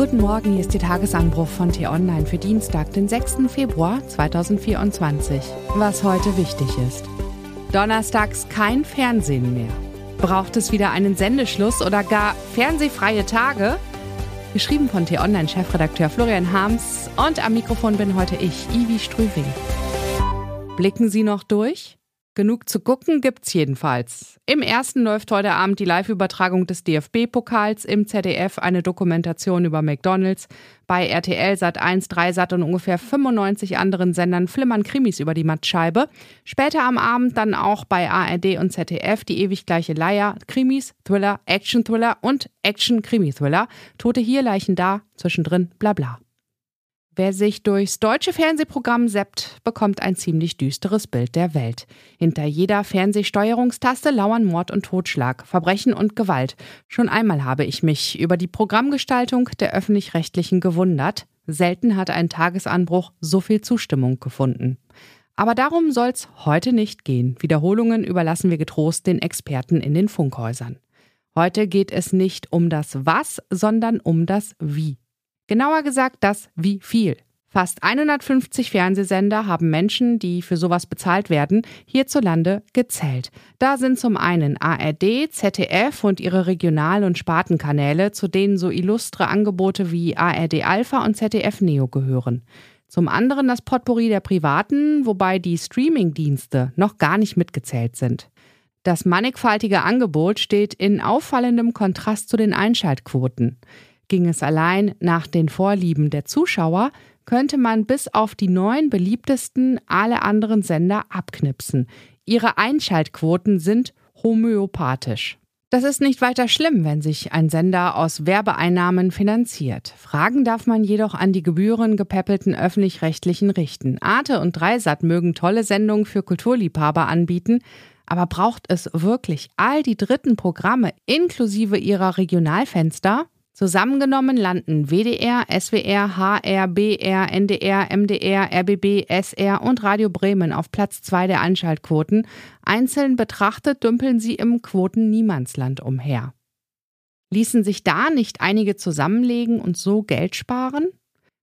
Guten Morgen, hier ist der Tagesanbruch von T-Online für Dienstag, den 6. Februar 2024. Was heute wichtig ist. Donnerstags kein Fernsehen mehr. Braucht es wieder einen Sendeschluss oder gar fernsehfreie Tage? Geschrieben von T-Online-Chefredakteur Florian Harms und am Mikrofon bin heute ich, Ivi Strüving. Blicken Sie noch durch? Genug zu gucken gibt's jedenfalls. Im ersten läuft heute Abend die Live-Übertragung des DFB-Pokals, im ZDF eine Dokumentation über McDonalds, bei RTL Sat 1, 3 Sat und ungefähr 95 anderen Sendern flimmern Krimis über die Mattscheibe. Später am Abend dann auch bei ARD und ZDF die ewig gleiche Leier, Krimis, Thriller, Action-Thriller und Action-Krimi-Thriller. Tote hier, Leichen da, zwischendrin bla bla. Wer sich durchs deutsche Fernsehprogramm seppt, bekommt ein ziemlich düsteres Bild der Welt. Hinter jeder Fernsehsteuerungstaste lauern Mord und Totschlag, Verbrechen und Gewalt. Schon einmal habe ich mich über die Programmgestaltung der öffentlich-rechtlichen gewundert. Selten hat ein Tagesanbruch so viel Zustimmung gefunden. Aber darum soll's heute nicht gehen. Wiederholungen überlassen wir getrost den Experten in den Funkhäusern. Heute geht es nicht um das Was, sondern um das Wie. Genauer gesagt das wie viel. Fast 150 Fernsehsender haben Menschen, die für sowas bezahlt werden, hierzulande gezählt. Da sind zum einen ARD, ZDF und ihre Regional- und Spartenkanäle, zu denen so illustre Angebote wie ARD Alpha und ZDF Neo gehören. Zum anderen das Potpourri der Privaten, wobei die Streaming-Dienste noch gar nicht mitgezählt sind. Das mannigfaltige Angebot steht in auffallendem Kontrast zu den Einschaltquoten. Ging es allein nach den Vorlieben der Zuschauer, könnte man bis auf die neun beliebtesten alle anderen Sender abknipsen. Ihre Einschaltquoten sind homöopathisch. Das ist nicht weiter schlimm, wenn sich ein Sender aus Werbeeinnahmen finanziert. Fragen darf man jedoch an die gebührengepäppelten öffentlich-rechtlichen richten. Arte und Dreisat mögen tolle Sendungen für Kulturliebhaber anbieten, aber braucht es wirklich all die dritten Programme inklusive ihrer Regionalfenster? Zusammengenommen landen WDR, SWR, HR, BR, NDR, MDR, RBB, SR und Radio Bremen auf Platz 2 der Einschaltquoten. Einzeln betrachtet dümpeln sie im Quoten-Niemandsland umher. Ließen sich da nicht einige zusammenlegen und so Geld sparen?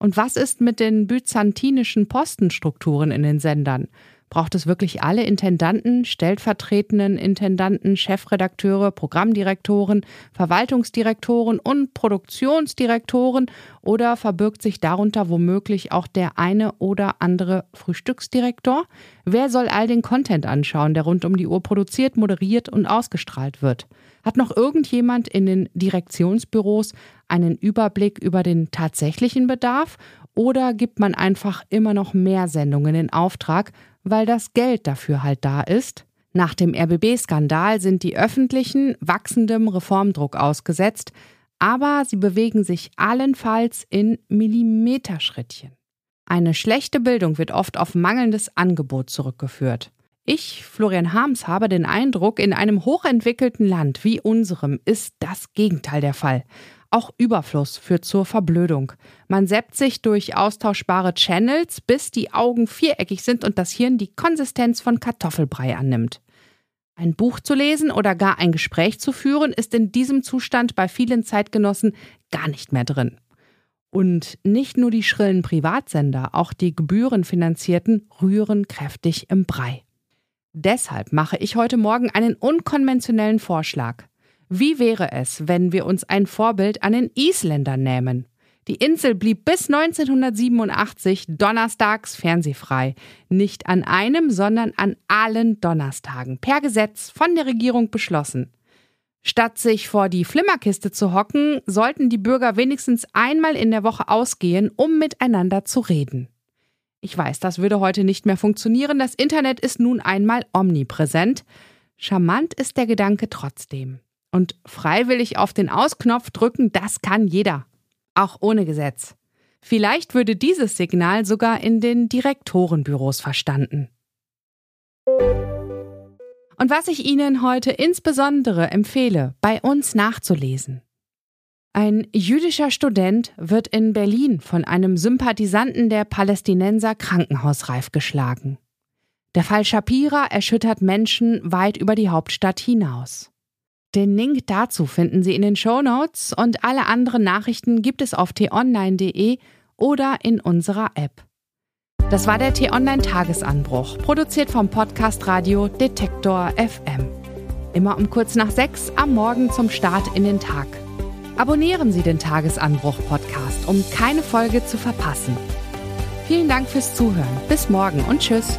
Und was ist mit den byzantinischen Postenstrukturen in den Sendern? Braucht es wirklich alle Intendanten, stellvertretenden Intendanten, Chefredakteure, Programmdirektoren, Verwaltungsdirektoren und Produktionsdirektoren oder verbirgt sich darunter womöglich auch der eine oder andere Frühstücksdirektor? Wer soll all den Content anschauen, der rund um die Uhr produziert, moderiert und ausgestrahlt wird? Hat noch irgendjemand in den Direktionsbüros einen Überblick über den tatsächlichen Bedarf oder gibt man einfach immer noch mehr Sendungen in Auftrag, weil das Geld dafür halt da ist. Nach dem RBB-Skandal sind die öffentlichen wachsendem Reformdruck ausgesetzt, aber sie bewegen sich allenfalls in Millimeterschrittchen. Eine schlechte Bildung wird oft auf mangelndes Angebot zurückgeführt. Ich, Florian Harms, habe den Eindruck, in einem hochentwickelten Land wie unserem ist das Gegenteil der Fall. Auch Überfluss führt zur Verblödung. Man seppt sich durch austauschbare Channels, bis die Augen viereckig sind und das Hirn die Konsistenz von Kartoffelbrei annimmt. Ein Buch zu lesen oder gar ein Gespräch zu führen, ist in diesem Zustand bei vielen Zeitgenossen gar nicht mehr drin. Und nicht nur die schrillen Privatsender, auch die gebührenfinanzierten rühren kräftig im Brei. Deshalb mache ich heute Morgen einen unkonventionellen Vorschlag. Wie wäre es, wenn wir uns ein Vorbild an den Isländern nehmen? Die Insel blieb bis 1987 donnerstags fernsehfrei. Nicht an einem, sondern an allen Donnerstagen. Per Gesetz von der Regierung beschlossen. Statt sich vor die Flimmerkiste zu hocken, sollten die Bürger wenigstens einmal in der Woche ausgehen, um miteinander zu reden. Ich weiß, das würde heute nicht mehr funktionieren. Das Internet ist nun einmal omnipräsent. Charmant ist der Gedanke trotzdem. Und freiwillig auf den Ausknopf drücken, das kann jeder. Auch ohne Gesetz. Vielleicht würde dieses Signal sogar in den Direktorenbüros verstanden. Und was ich Ihnen heute insbesondere empfehle, bei uns nachzulesen. Ein jüdischer Student wird in Berlin von einem Sympathisanten der Palästinenser krankenhausreif geschlagen. Der Fall Shapira erschüttert Menschen weit über die Hauptstadt hinaus. Den Link dazu finden Sie in den Show Notes und alle anderen Nachrichten gibt es auf t-online.de oder in unserer App. Das war der T-Online Tagesanbruch, produziert vom Podcast Radio Detektor FM. Immer um kurz nach sechs am Morgen zum Start in den Tag. Abonnieren Sie den Tagesanbruch Podcast, um keine Folge zu verpassen. Vielen Dank fürs Zuhören. Bis morgen und tschüss.